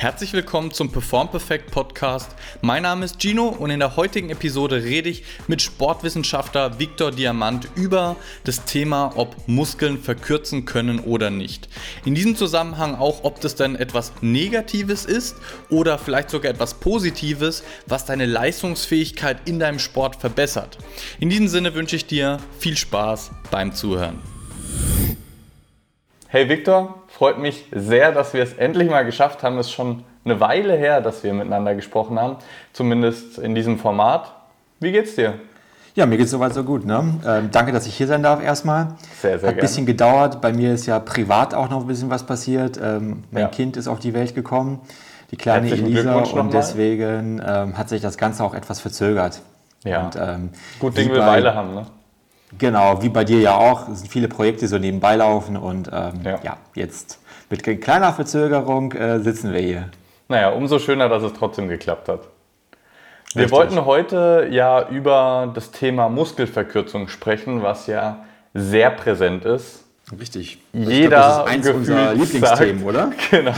Herzlich willkommen zum Perform Perfect Podcast. Mein Name ist Gino und in der heutigen Episode rede ich mit Sportwissenschaftler Viktor Diamant über das Thema, ob Muskeln verkürzen können oder nicht. In diesem Zusammenhang auch, ob das denn etwas Negatives ist oder vielleicht sogar etwas Positives, was deine Leistungsfähigkeit in deinem Sport verbessert. In diesem Sinne wünsche ich dir viel Spaß beim Zuhören. Hey Viktor, freut mich sehr, dass wir es endlich mal geschafft haben. Es ist schon eine Weile her, dass wir miteinander gesprochen haben, zumindest in diesem Format. Wie geht's dir? Ja, mir geht's soweit so gut. Ne? Ähm, danke, dass ich hier sein darf erstmal. Sehr, sehr Hat ein bisschen gedauert. Bei mir ist ja privat auch noch ein bisschen was passiert. Ähm, mein ja. Kind ist auf die Welt gekommen, die kleine Elisa, und deswegen ähm, hat sich das Ganze auch etwas verzögert. Ja. Und, ähm, Gut Ding will Weile haben, ne? Genau, wie bei dir ja auch. Es sind viele Projekte, die so nebenbei laufen und ähm, ja. ja. jetzt mit kleiner Verzögerung äh, sitzen wir hier. Naja, umso schöner, dass es trotzdem geklappt hat. Wir Richtig. wollten heute ja über das Thema Muskelverkürzung sprechen, was ja sehr präsent ist. Richtig. Jeder glaub, das ist unserer Lieblingsthemen, oder? Genau.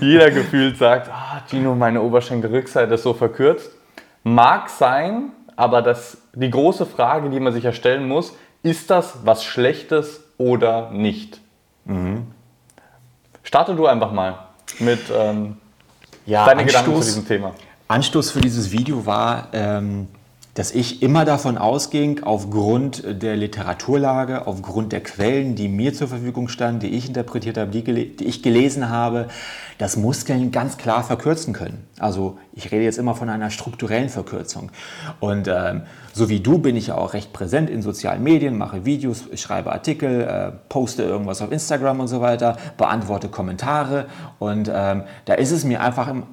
Jeder gefühlt sagt, ah, Gino, meine Oberschenkelrückseite ist so verkürzt. Mag sein, aber das, die große Frage, die man sich ja stellen muss, ist das was Schlechtes oder nicht? Mhm. Starte du einfach mal mit ähm, ja, deinen Gedanken zu diesem Thema. Anstoß für dieses Video war, ähm, dass ich immer davon ausging, aufgrund der Literaturlage, aufgrund der Quellen, die mir zur Verfügung standen, die ich interpretiert habe, die, die, ich gelesen habe, dass Muskeln ganz klar verkürzen können. Also ich rede jetzt immer von einer strukturellen Verkürzung. Und ähm, so wie du bin ich ja auch recht präsent in sozialen Medien, mache Videos, schreibe Artikel, äh, poste irgendwas auf Instagram und so weiter, beantworte Kommentare. Und ähm, da ist es mir einfach im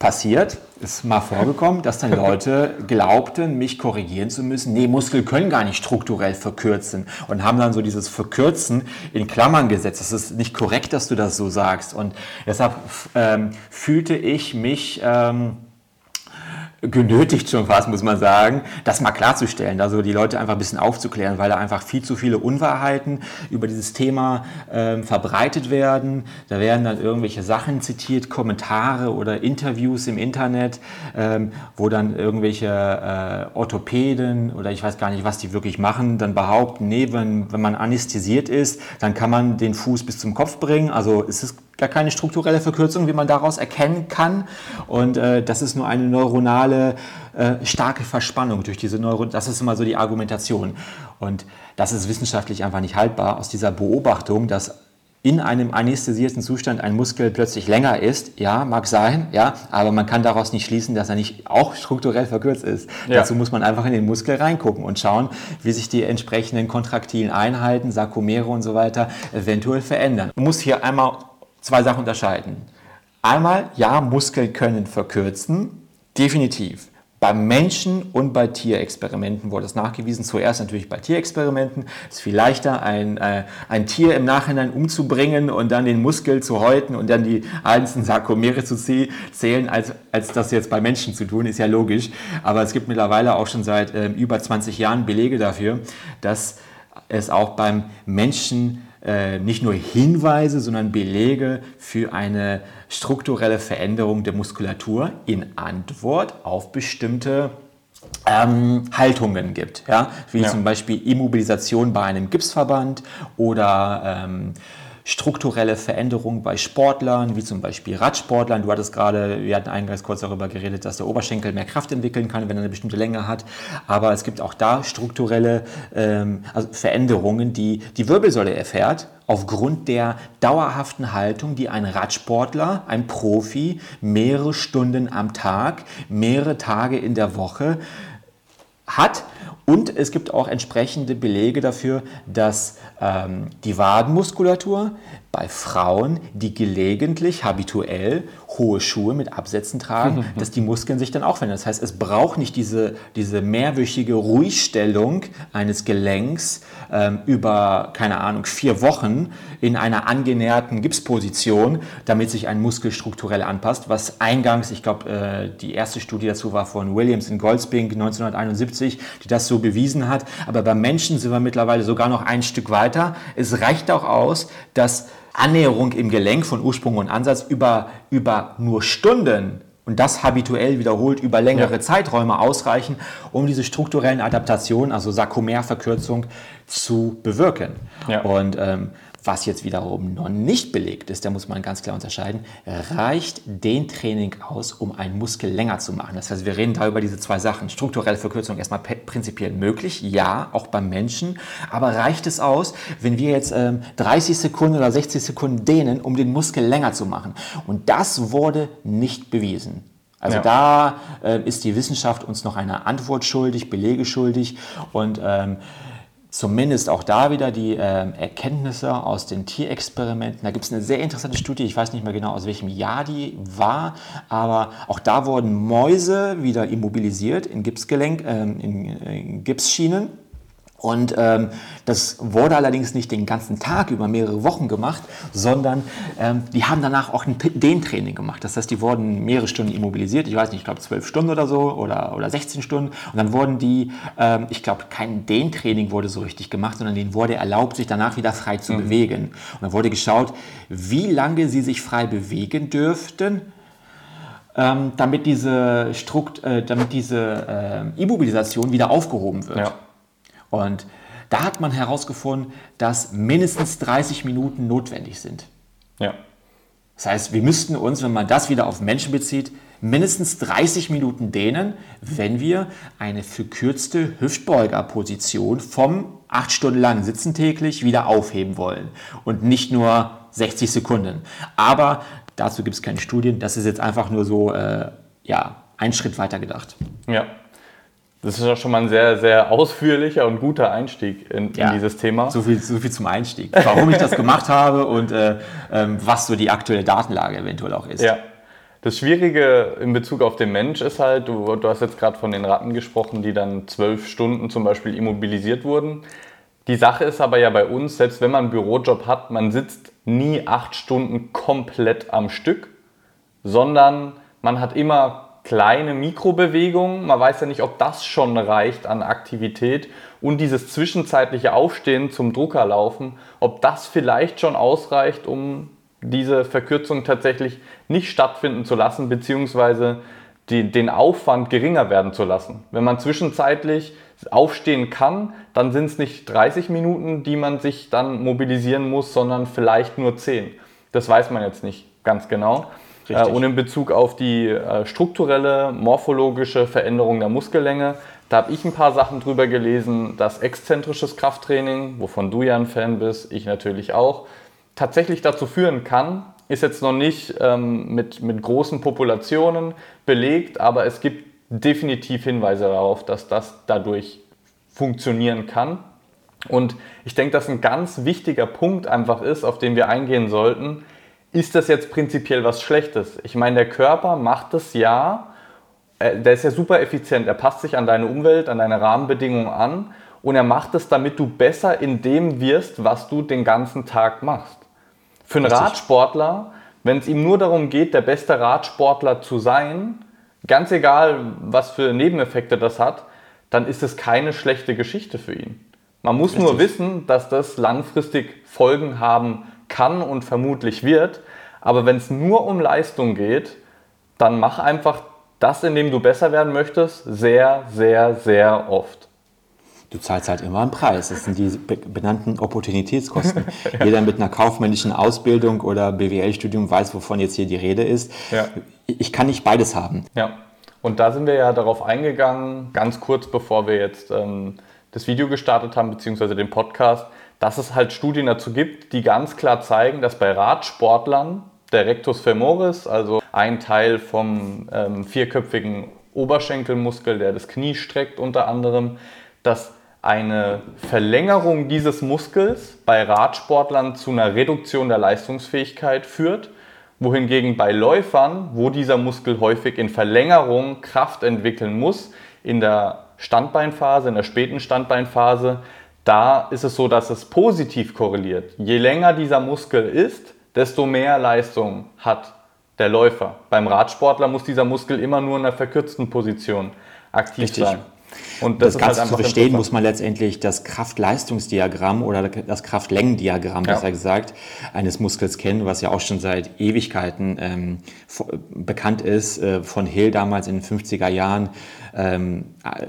passiert, ist mal vorgekommen, dass dann Leute glaubten, mich korrigieren zu müssen. Nee, Muskeln können gar nicht strukturell verkürzen und haben dann so dieses Verkürzen in Klammern gesetzt. Das ist nicht korrekt, dass du das so sagst. Und deshalb ähm, fühlte ich mich... Ähm, genötigt schon fast, muss man sagen, das mal klarzustellen, also die Leute einfach ein bisschen aufzuklären, weil da einfach viel zu viele Unwahrheiten über dieses Thema ähm, verbreitet werden. Da werden dann irgendwelche Sachen zitiert, Kommentare oder Interviews im Internet, ähm, wo dann irgendwelche äh, Orthopäden oder ich weiß gar nicht, was die wirklich machen, dann behaupten, nee, wenn, wenn man anästhesiert ist, dann kann man den Fuß bis zum Kopf bringen. Also es ist gar keine strukturelle Verkürzung, wie man daraus erkennen kann. Und äh, das ist nur eine neuronale äh, starke Verspannung durch diese Neuron. Das ist immer so die Argumentation. Und das ist wissenschaftlich einfach nicht haltbar aus dieser Beobachtung, dass in einem anästhesierten Zustand ein Muskel plötzlich länger ist, ja, mag sein, ja, aber man kann daraus nicht schließen, dass er nicht auch strukturell verkürzt ist. Ja. Dazu muss man einfach in den Muskel reingucken und schauen, wie sich die entsprechenden kontraktilen Einheiten, Sarkomere und so weiter eventuell verändern. Man muss hier einmal zwei Sachen unterscheiden. Einmal, ja, Muskeln können verkürzen, definitiv. Beim Menschen und bei Tierexperimenten wurde es nachgewiesen. Zuerst natürlich bei Tierexperimenten. Es ist viel leichter, ein, äh, ein Tier im Nachhinein umzubringen und dann den Muskel zu häuten und dann die einzelnen Sarkomere zu zählen, als, als das jetzt bei Menschen zu tun. Ist ja logisch. Aber es gibt mittlerweile auch schon seit äh, über 20 Jahren Belege dafür, dass es auch beim Menschen nicht nur Hinweise, sondern Belege für eine strukturelle Veränderung der Muskulatur in Antwort auf bestimmte ähm, Haltungen gibt, ja? wie ja. zum Beispiel Immobilisation bei einem Gipsverband oder ähm, strukturelle Veränderungen bei Sportlern, wie zum Beispiel Radsportlern. Du hattest gerade, wir hatten eingangs kurz darüber geredet, dass der Oberschenkel mehr Kraft entwickeln kann, wenn er eine bestimmte Länge hat. Aber es gibt auch da strukturelle ähm, also Veränderungen, die die Wirbelsäule erfährt aufgrund der dauerhaften Haltung, die ein Radsportler, ein Profi mehrere Stunden am Tag, mehrere Tage in der Woche hat. Und es gibt auch entsprechende Belege dafür, dass ähm, die Wadenmuskulatur bei Frauen, die gelegentlich, habituell hohe Schuhe mit Absätzen tragen, dass die Muskeln sich dann auch verändern. Das heißt, es braucht nicht diese, diese mehrwöchige Ruhigstellung eines Gelenks ähm, über, keine Ahnung, vier Wochen in einer angenäherten Gipsposition, damit sich ein Muskel strukturell anpasst, was eingangs, ich glaube, äh, die erste Studie dazu war von Williams in Goldspink 1971, die das so so bewiesen hat. Aber beim Menschen sind wir mittlerweile sogar noch ein Stück weiter. Es reicht auch aus, dass Annäherung im Gelenk von Ursprung und Ansatz über, über nur Stunden und das habituell wiederholt über längere ja. Zeiträume ausreichen, um diese strukturellen Adaptationen, also Sarkomerverkürzung, zu bewirken. Ja. Und ähm, was jetzt wiederum noch nicht belegt ist, da muss man ganz klar unterscheiden, reicht den Training aus, um einen Muskel länger zu machen. Das heißt, wir reden da über diese zwei Sachen. Strukturelle Verkürzung erstmal prinzipiell möglich, ja, auch beim Menschen. Aber reicht es aus, wenn wir jetzt ähm, 30 Sekunden oder 60 Sekunden dehnen, um den Muskel länger zu machen? Und das wurde nicht bewiesen. Also ja. da äh, ist die Wissenschaft uns noch eine Antwort schuldig, Belege schuldig und ähm, zumindest auch da wieder die äh, Erkenntnisse aus den Tierexperimenten. Da gibt es eine sehr interessante Studie, ich weiß nicht mehr genau aus welchem Jahr die war, aber auch da wurden Mäuse wieder immobilisiert in Gipsgelenk, äh, in, in Gipsschienen und ähm, das wurde allerdings nicht den ganzen Tag über mehrere Wochen gemacht, sondern ähm, die haben danach auch ein Dehntraining gemacht. Das heißt, die wurden mehrere Stunden immobilisiert. Ich weiß nicht, ich glaube zwölf Stunden oder so oder, oder 16 Stunden. Und dann wurden die, ähm, ich glaube, kein Dehntraining wurde so richtig gemacht, sondern denen wurde erlaubt, sich danach wieder frei zu mhm. bewegen. Und dann wurde geschaut, wie lange sie sich frei bewegen dürften, ähm, damit diese, Strukt, äh, damit diese äh, Immobilisation wieder aufgehoben wird. Ja. Und da hat man herausgefunden, dass mindestens 30 Minuten notwendig sind. Ja. Das heißt, wir müssten uns, wenn man das wieder auf Menschen bezieht, mindestens 30 Minuten dehnen, wenn wir eine verkürzte Hüftbeugerposition vom 8 Stunden langen Sitzen täglich wieder aufheben wollen. Und nicht nur 60 Sekunden. Aber dazu gibt es keine Studien. Das ist jetzt einfach nur so, äh, ja, ein Schritt weiter gedacht. Ja, das ist ja schon mal ein sehr, sehr ausführlicher und guter Einstieg in, ja, in dieses Thema. So viel, so viel zum Einstieg. Warum ich das gemacht habe und äh, ähm, was so die aktuelle Datenlage eventuell auch ist. Ja. Das Schwierige in Bezug auf den Mensch ist halt, du, du hast jetzt gerade von den Ratten gesprochen, die dann zwölf Stunden zum Beispiel immobilisiert wurden. Die Sache ist aber ja bei uns, selbst wenn man einen Bürojob hat, man sitzt nie acht Stunden komplett am Stück, sondern man hat immer kleine Mikrobewegungen. Man weiß ja nicht, ob das schon reicht an Aktivität. Und dieses zwischenzeitliche Aufstehen zum Drucker laufen, ob das vielleicht schon ausreicht, um diese Verkürzung tatsächlich nicht stattfinden zu lassen, beziehungsweise die, den Aufwand geringer werden zu lassen. Wenn man zwischenzeitlich aufstehen kann, dann sind es nicht 30 Minuten, die man sich dann mobilisieren muss, sondern vielleicht nur 10. Das weiß man jetzt nicht ganz genau. Richtig. Äh, und in Bezug auf die äh, strukturelle, morphologische Veränderung der Muskellänge, da habe ich ein paar Sachen drüber gelesen, dass exzentrisches Krafttraining, wovon du ja ein Fan bist, ich natürlich auch, tatsächlich dazu führen kann, ist jetzt noch nicht ähm, mit, mit großen Populationen belegt, aber es gibt definitiv Hinweise darauf, dass das dadurch funktionieren kann. Und ich denke, dass ein ganz wichtiger Punkt einfach ist, auf den wir eingehen sollten, ist das jetzt prinzipiell was Schlechtes? Ich meine, der Körper macht das ja, äh, der ist ja super effizient, er passt sich an deine Umwelt, an deine Rahmenbedingungen an und er macht es, damit du besser in dem wirst, was du den ganzen Tag machst. Für einen. Radsportler, wenn es ihm nur darum geht, der beste Radsportler zu sein, ganz egal, was für Nebeneffekte das hat, dann ist es keine schlechte Geschichte für ihn. Man muss Richtig. nur wissen, dass das langfristig Folgen haben kann und vermutlich wird. Aber wenn es nur um Leistung geht, dann mach einfach das, in dem du besser werden möchtest, sehr, sehr, sehr oft. Du zahlst halt immer einen Preis. Das sind die benannten Opportunitätskosten. Jeder mit einer kaufmännischen Ausbildung oder BWL-Studium weiß, wovon jetzt hier die Rede ist. Ja. Ich kann nicht beides haben. Ja, und da sind wir ja darauf eingegangen, ganz kurz bevor wir jetzt ähm, das Video gestartet haben, beziehungsweise den Podcast, dass es halt Studien dazu gibt, die ganz klar zeigen, dass bei Radsportlern der Rectus femoris, also ein Teil vom ähm, vierköpfigen Oberschenkelmuskel, der das Knie streckt unter anderem, dass eine Verlängerung dieses Muskels bei Radsportlern zu einer Reduktion der Leistungsfähigkeit führt, wohingegen bei Läufern, wo dieser Muskel häufig in Verlängerung Kraft entwickeln muss, in der Standbeinphase, in der späten Standbeinphase, da ist es so, dass es positiv korreliert. Je länger dieser Muskel ist, desto mehr Leistung hat der Läufer. Beim Radsportler muss dieser Muskel immer nur in einer verkürzten Position aktiv Richtig. sein. Und das, das Ganze halt zu verstehen, muss man letztendlich das Kraft-Leistungsdiagramm oder das Kraftlängendiagramm, ja. besser gesagt, eines Muskels kennen, was ja auch schon seit Ewigkeiten ähm, bekannt ist, äh, von Hill damals in den 50er Jahren ähm,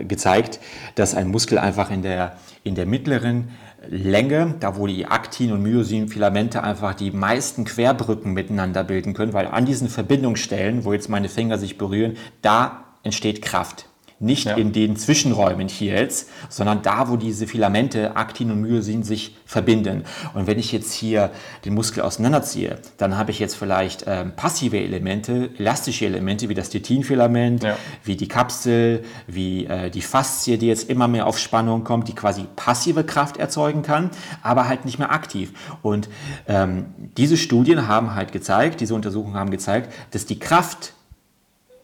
gezeigt, dass ein Muskel einfach in der, in der mittleren Länge, da wo die Aktin- und Myosin-Filamente einfach die meisten Querbrücken miteinander bilden können, weil an diesen Verbindungsstellen, wo jetzt meine Finger sich berühren, da entsteht Kraft. Nicht ja. in den Zwischenräumen hier jetzt, sondern da, wo diese Filamente, Aktin und Myosin, sich verbinden. Und wenn ich jetzt hier den Muskel auseinanderziehe, dann habe ich jetzt vielleicht ähm, passive Elemente, elastische Elemente, wie das Titinfilament, ja. wie die Kapsel, wie äh, die Faszie, die jetzt immer mehr auf Spannung kommt, die quasi passive Kraft erzeugen kann, aber halt nicht mehr aktiv. Und ähm, diese Studien haben halt gezeigt, diese Untersuchungen haben gezeigt, dass die Kraft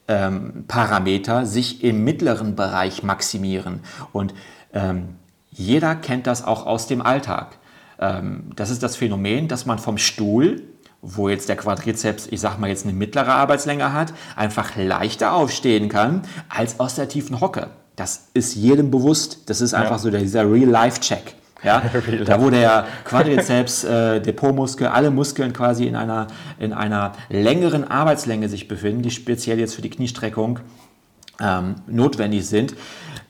ähm, Parameter sich im mittleren Bereich maximieren. Und ähm, jeder kennt das auch aus dem Alltag. Ähm, das ist das Phänomen, dass man vom Stuhl, wo jetzt der Quadrizeps, ich sag mal jetzt eine mittlere Arbeitslänge hat, einfach leichter aufstehen kann als aus der tiefen Hocke. Das ist jedem bewusst. Das ist einfach ja. so dieser Real-Life-Check. Ja, da wo der Quadrizeps, äh, der Po-Muskel, alle Muskeln quasi in einer, in einer längeren Arbeitslänge sich befinden, die speziell jetzt für die Kniestreckung ähm, notwendig sind,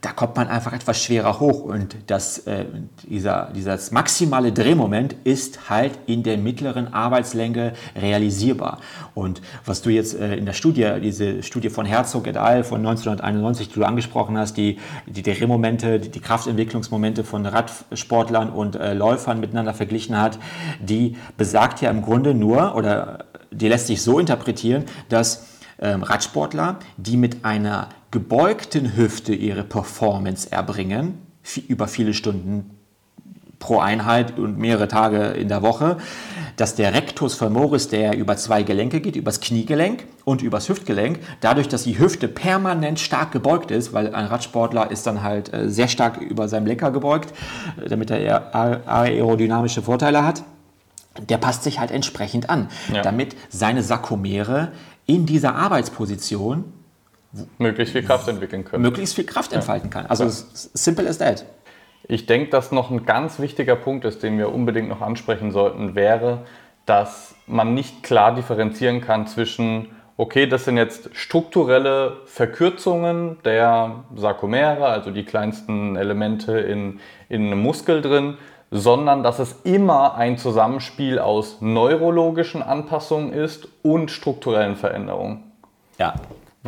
da kommt man einfach etwas schwerer hoch und das, äh, dieser, dieses maximale Drehmoment ist halt in der mittleren Arbeitslänge realisierbar. Und was du jetzt äh, in der Studie, diese Studie von Herzog et al. von 1991, die du angesprochen hast, die, die Drehmomente, die, die Kraftentwicklungsmomente von Radsportlern und äh, Läufern miteinander verglichen hat, die besagt ja im Grunde nur, oder die lässt sich so interpretieren, dass ähm, Radsportler, die mit einer gebeugten Hüfte ihre Performance erbringen, über viele Stunden pro Einheit und mehrere Tage in der Woche, dass der Rectus femoris, der über zwei Gelenke geht, übers Kniegelenk und übers Hüftgelenk, dadurch, dass die Hüfte permanent stark gebeugt ist, weil ein Radsportler ist dann halt äh, sehr stark über seinem Lenker gebeugt, äh, damit er aerodynamische Vorteile hat, der passt sich halt entsprechend an, ja. damit seine Sarkomere in dieser Arbeitsposition möglichst viel Kraft entwickeln können. Möglichst viel Kraft entfalten kann. Also ja. simple as that. Ich denke, dass noch ein ganz wichtiger Punkt ist, den wir unbedingt noch ansprechen sollten, wäre, dass man nicht klar differenzieren kann zwischen, okay, das sind jetzt strukturelle Verkürzungen der Sarkomere, also die kleinsten Elemente in, in einem Muskel drin, sondern dass es immer ein Zusammenspiel aus neurologischen Anpassungen ist und strukturellen Veränderungen. Ja.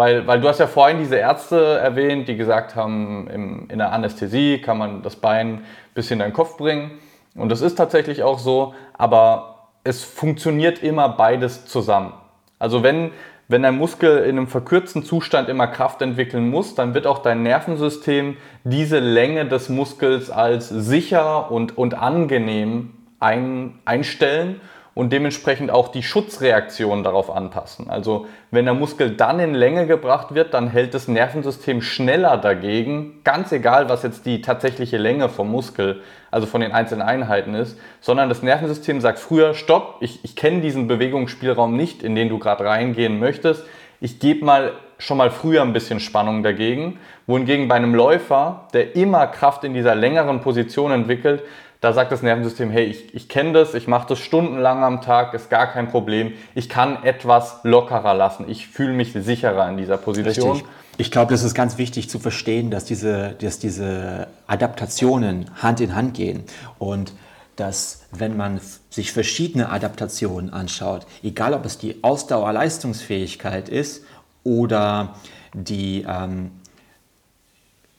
Weil, weil du hast ja vorhin diese Ärzte erwähnt, die gesagt haben, im, in der Anästhesie kann man das Bein ein bisschen in den Kopf bringen. Und das ist tatsächlich auch so, aber es funktioniert immer beides zusammen. Also wenn, wenn dein Muskel in einem verkürzten Zustand immer Kraft entwickeln muss, dann wird auch dein Nervensystem diese Länge des Muskels als sicher und, und angenehm ein, einstellen und dementsprechend auch die Schutzreaktion darauf anpassen. Also wenn der Muskel dann in Länge gebracht wird, dann hält das Nervensystem schneller dagegen, ganz egal, was jetzt die tatsächliche Länge vom Muskel, also von den einzelnen Einheiten ist, sondern das Nervensystem sagt früher, stopp, ich, ich kenne diesen Bewegungsspielraum nicht, in den du gerade reingehen möchtest, ich gebe mal schon mal früher ein bisschen Spannung dagegen, wohingegen bei einem Läufer, der immer Kraft in dieser längeren Position entwickelt, da sagt das Nervensystem, hey, ich, ich kenne das, ich mache das stundenlang am Tag, ist gar kein Problem. Ich kann etwas lockerer lassen. Ich fühle mich sicherer in dieser Position. Richtig. Ich glaube, das ist ganz wichtig zu verstehen, dass diese, dass diese Adaptationen Hand in Hand gehen. Und dass wenn man sich verschiedene Adaptationen anschaut, egal ob es die Ausdauerleistungsfähigkeit ist oder die ähm,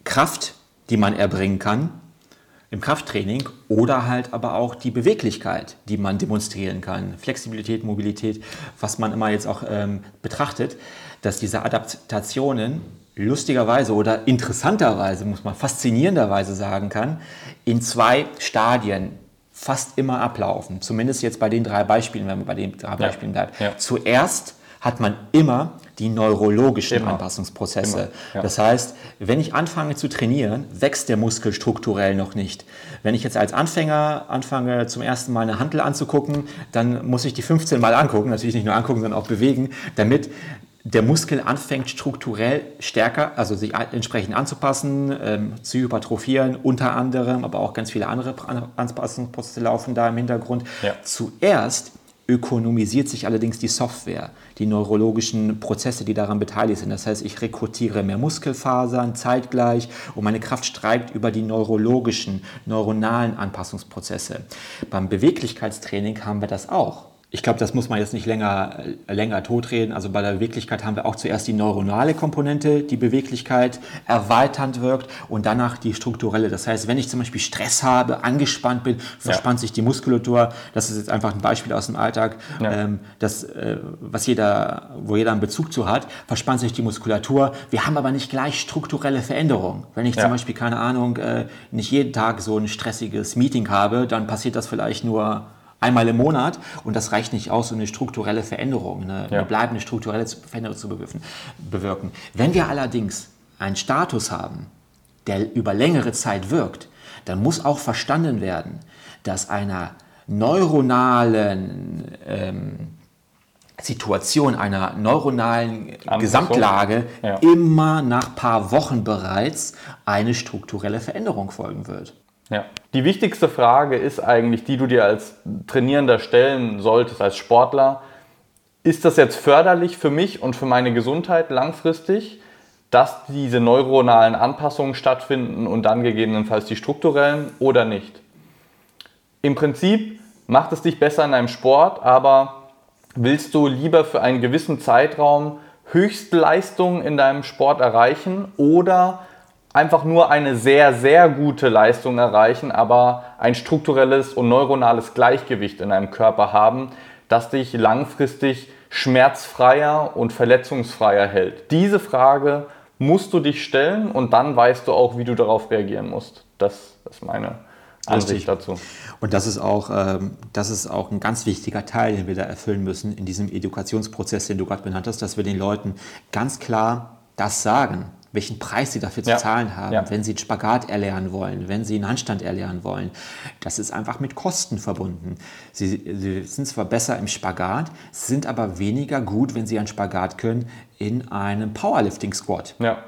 Kraft, die man erbringen kann, im Krafttraining oder halt aber auch die Beweglichkeit, die man demonstrieren kann, Flexibilität, Mobilität, was man immer jetzt auch ähm, betrachtet, dass diese Adaptationen lustigerweise oder interessanterweise, muss man faszinierenderweise sagen kann, in zwei Stadien fast immer ablaufen. Zumindest jetzt bei den drei Beispielen, wenn man bei den drei Beispielen bleibt. Ja. Zuerst hat man immer die neurologischen immer. Anpassungsprozesse. Ja. Das heißt, wenn ich anfange zu trainieren, wächst der Muskel strukturell noch nicht. Wenn ich jetzt als Anfänger anfange, zum ersten Mal eine Handel anzugucken, dann muss ich die 15 Mal angucken, natürlich nicht nur angucken, sondern auch bewegen, damit der Muskel anfängt strukturell stärker, also sich entsprechend anzupassen, ähm, zu hypertrophieren, unter anderem, aber auch ganz viele andere Anpassungsprozesse laufen da im Hintergrund. Ja. Zuerst ökonomisiert sich allerdings die Software, die neurologischen Prozesse, die daran beteiligt sind. Das heißt, ich rekrutiere mehr Muskelfasern zeitgleich und meine Kraft steigt über die neurologischen, neuronalen Anpassungsprozesse. Beim Beweglichkeitstraining haben wir das auch ich glaube, das muss man jetzt nicht länger, äh, länger totreden. Also bei der Beweglichkeit haben wir auch zuerst die neuronale Komponente, die Beweglichkeit erweiternd wirkt und danach die strukturelle. Das heißt, wenn ich zum Beispiel Stress habe, angespannt bin, verspannt ja. sich die Muskulatur. Das ist jetzt einfach ein Beispiel aus dem Alltag, ja. ähm, das, äh, was jeder, wo jeder einen Bezug zu hat, verspannt sich die Muskulatur. Wir haben aber nicht gleich strukturelle Veränderungen. Wenn ich ja. zum Beispiel, keine Ahnung, äh, nicht jeden Tag so ein stressiges Meeting habe, dann passiert das vielleicht nur einmal im Monat und das reicht nicht aus, um eine strukturelle Veränderung, eine, ja. eine bleibende strukturelle Veränderung zu bewirken. Wenn wir allerdings einen Status haben, der über längere Zeit wirkt, dann muss auch verstanden werden, dass einer neuronalen ähm, Situation, einer neuronalen Anpassung. Gesamtlage ja. immer nach ein paar Wochen bereits eine strukturelle Veränderung folgen wird. Ja. Die wichtigste Frage ist eigentlich, die du dir als Trainierender stellen solltest, als Sportler. Ist das jetzt förderlich für mich und für meine Gesundheit langfristig, dass diese neuronalen Anpassungen stattfinden und dann gegebenenfalls die strukturellen oder nicht? Im Prinzip macht es dich besser in einem Sport, aber willst du lieber für einen gewissen Zeitraum Höchstleistungen in deinem Sport erreichen oder einfach nur eine sehr, sehr gute Leistung erreichen, aber ein strukturelles und neuronales Gleichgewicht in deinem Körper haben, das dich langfristig schmerzfreier und verletzungsfreier hält. Diese Frage musst du dich stellen und dann weißt du auch, wie du darauf reagieren musst. Das ist meine Ansicht dazu. Und das ist, auch, ähm, das ist auch ein ganz wichtiger Teil, den wir da erfüllen müssen in diesem Edukationsprozess, den du gerade benannt hast, dass wir den Leuten ganz klar das sagen welchen Preis sie dafür ja. zu zahlen haben, ja. wenn sie einen Spagat erlernen wollen, wenn sie einen Handstand erlernen wollen. Das ist einfach mit Kosten verbunden. Sie, sie sind zwar besser im Spagat, sind aber weniger gut, wenn sie einen Spagat können, in einem Powerlifting-Squat. Ja.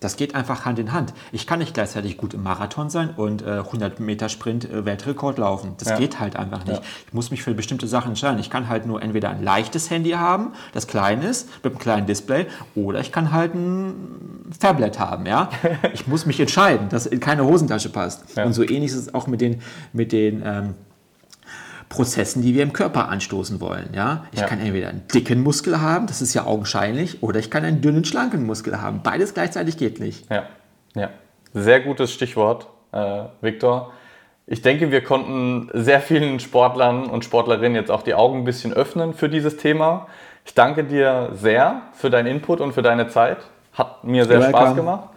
Das geht einfach Hand in Hand. Ich kann nicht gleichzeitig gut im Marathon sein und äh, 100 Meter Sprint äh, Weltrekord laufen. Das ja. geht halt einfach nicht. Ja. Ich muss mich für bestimmte Sachen entscheiden. Ich kann halt nur entweder ein leichtes Handy haben, das klein ist, mit einem kleinen Display, oder ich kann halt ein Tablet haben. Ja? ich muss mich entscheiden, dass in keine Hosentasche passt. Ja. Und so ähnlich ist es auch mit den, mit den ähm, Prozessen, die wir im Körper anstoßen wollen. Ja? Ich ja. kann entweder einen dicken Muskel haben, das ist ja augenscheinlich, oder ich kann einen dünnen, schlanken Muskel haben. Beides gleichzeitig geht nicht. Ja, ja. Sehr gutes Stichwort, äh, Viktor. Ich denke, wir konnten sehr vielen Sportlern und Sportlerinnen jetzt auch die Augen ein bisschen öffnen für dieses Thema. Ich danke dir sehr für deinen Input und für deine Zeit. Hat mir sehr Spaß gemacht.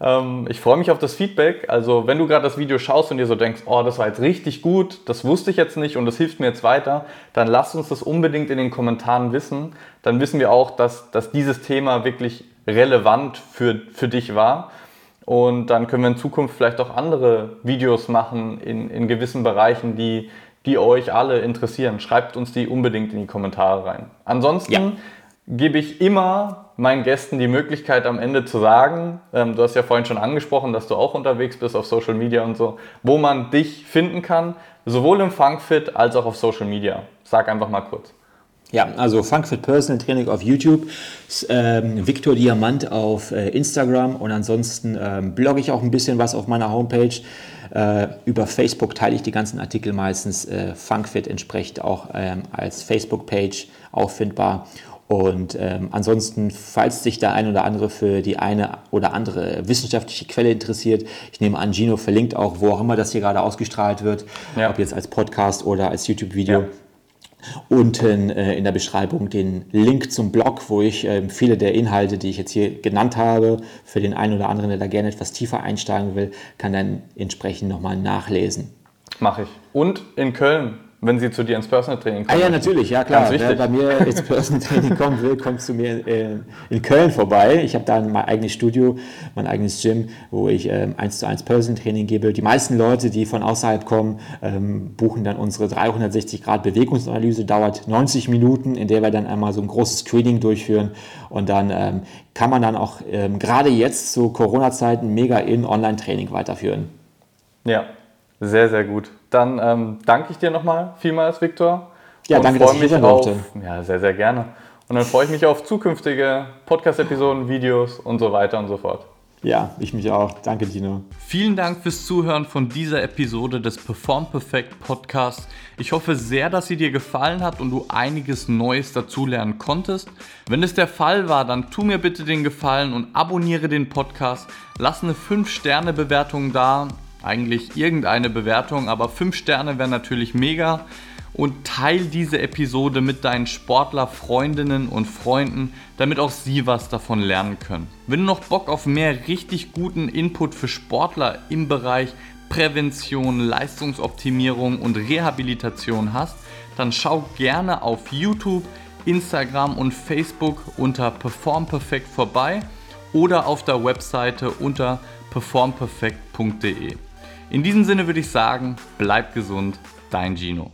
Ähm, ich freue mich auf das Feedback. Also, wenn du gerade das Video schaust und dir so denkst, oh, das war jetzt richtig gut, das wusste ich jetzt nicht und das hilft mir jetzt weiter, dann lass uns das unbedingt in den Kommentaren wissen. Dann wissen wir auch, dass, dass dieses Thema wirklich relevant für, für dich war. Und dann können wir in Zukunft vielleicht auch andere Videos machen in, in gewissen Bereichen, die, die euch alle interessieren. Schreibt uns die unbedingt in die Kommentare rein. Ansonsten ja. Gebe ich immer meinen Gästen die Möglichkeit am Ende zu sagen, ähm, du hast ja vorhin schon angesprochen, dass du auch unterwegs bist auf Social Media und so, wo man dich finden kann, sowohl im Funkfit als auch auf Social Media. Sag einfach mal kurz. Ja, also Funkfit Personal Training auf YouTube, ähm, Victor Diamant auf äh, Instagram und ansonsten ähm, blogge ich auch ein bisschen was auf meiner Homepage. Äh, über Facebook teile ich die ganzen Artikel meistens. Äh, Funkfit entspricht auch ähm, als Facebook-Page auffindbar. Und ähm, ansonsten, falls sich der ein oder andere für die eine oder andere wissenschaftliche Quelle interessiert, ich nehme an, Gino verlinkt auch, wo auch immer das hier gerade ausgestrahlt wird, ja. ob jetzt als Podcast oder als YouTube-Video. Ja. Unten äh, in der Beschreibung den Link zum Blog, wo ich äh, viele der Inhalte, die ich jetzt hier genannt habe, für den einen oder anderen, der da gerne etwas tiefer einsteigen will, kann dann entsprechend nochmal nachlesen. Mache ich. Und in Köln wenn sie zu dir ins Personal Training kommen. Ah ja, natürlich, ja klar. Wer bei mir ins Personal Training kommen will, kommt zu mir in, in Köln vorbei. Ich habe da mein eigenes Studio, mein eigenes Gym, wo ich ähm, 1 zu 1 Personal Training gebe. Die meisten Leute, die von außerhalb kommen, ähm, buchen dann unsere 360 Grad Bewegungsanalyse, dauert 90 Minuten, in der wir dann einmal so ein großes Screening durchführen und dann ähm, kann man dann auch ähm, gerade jetzt zu Corona-Zeiten mega in Online-Training weiterführen. Ja, sehr, sehr gut. Dann ähm, danke ich dir nochmal vielmals, Viktor. Ja, danke, dass ich mich auf, Ja, sehr, sehr gerne. Und dann freue ich mich auf zukünftige Podcast-Episoden, Videos und so weiter und so fort. Ja, ich mich auch. Danke, Dino. Vielen Dank fürs Zuhören von dieser Episode des Perform Perfect Podcasts. Ich hoffe sehr, dass sie dir gefallen hat und du einiges Neues dazulernen konntest. Wenn es der Fall war, dann tu mir bitte den Gefallen und abonniere den Podcast. Lass eine 5-Sterne-Bewertung da eigentlich irgendeine Bewertung, aber 5 Sterne wären natürlich mega. Und teil diese Episode mit deinen Sportler-Freundinnen und Freunden, damit auch sie was davon lernen können. Wenn du noch Bock auf mehr richtig guten Input für Sportler im Bereich Prävention, Leistungsoptimierung und Rehabilitation hast, dann schau gerne auf YouTube, Instagram und Facebook unter Perform Perfect vorbei oder auf der Webseite unter performperfect.de. In diesem Sinne würde ich sagen, bleib gesund, dein Gino.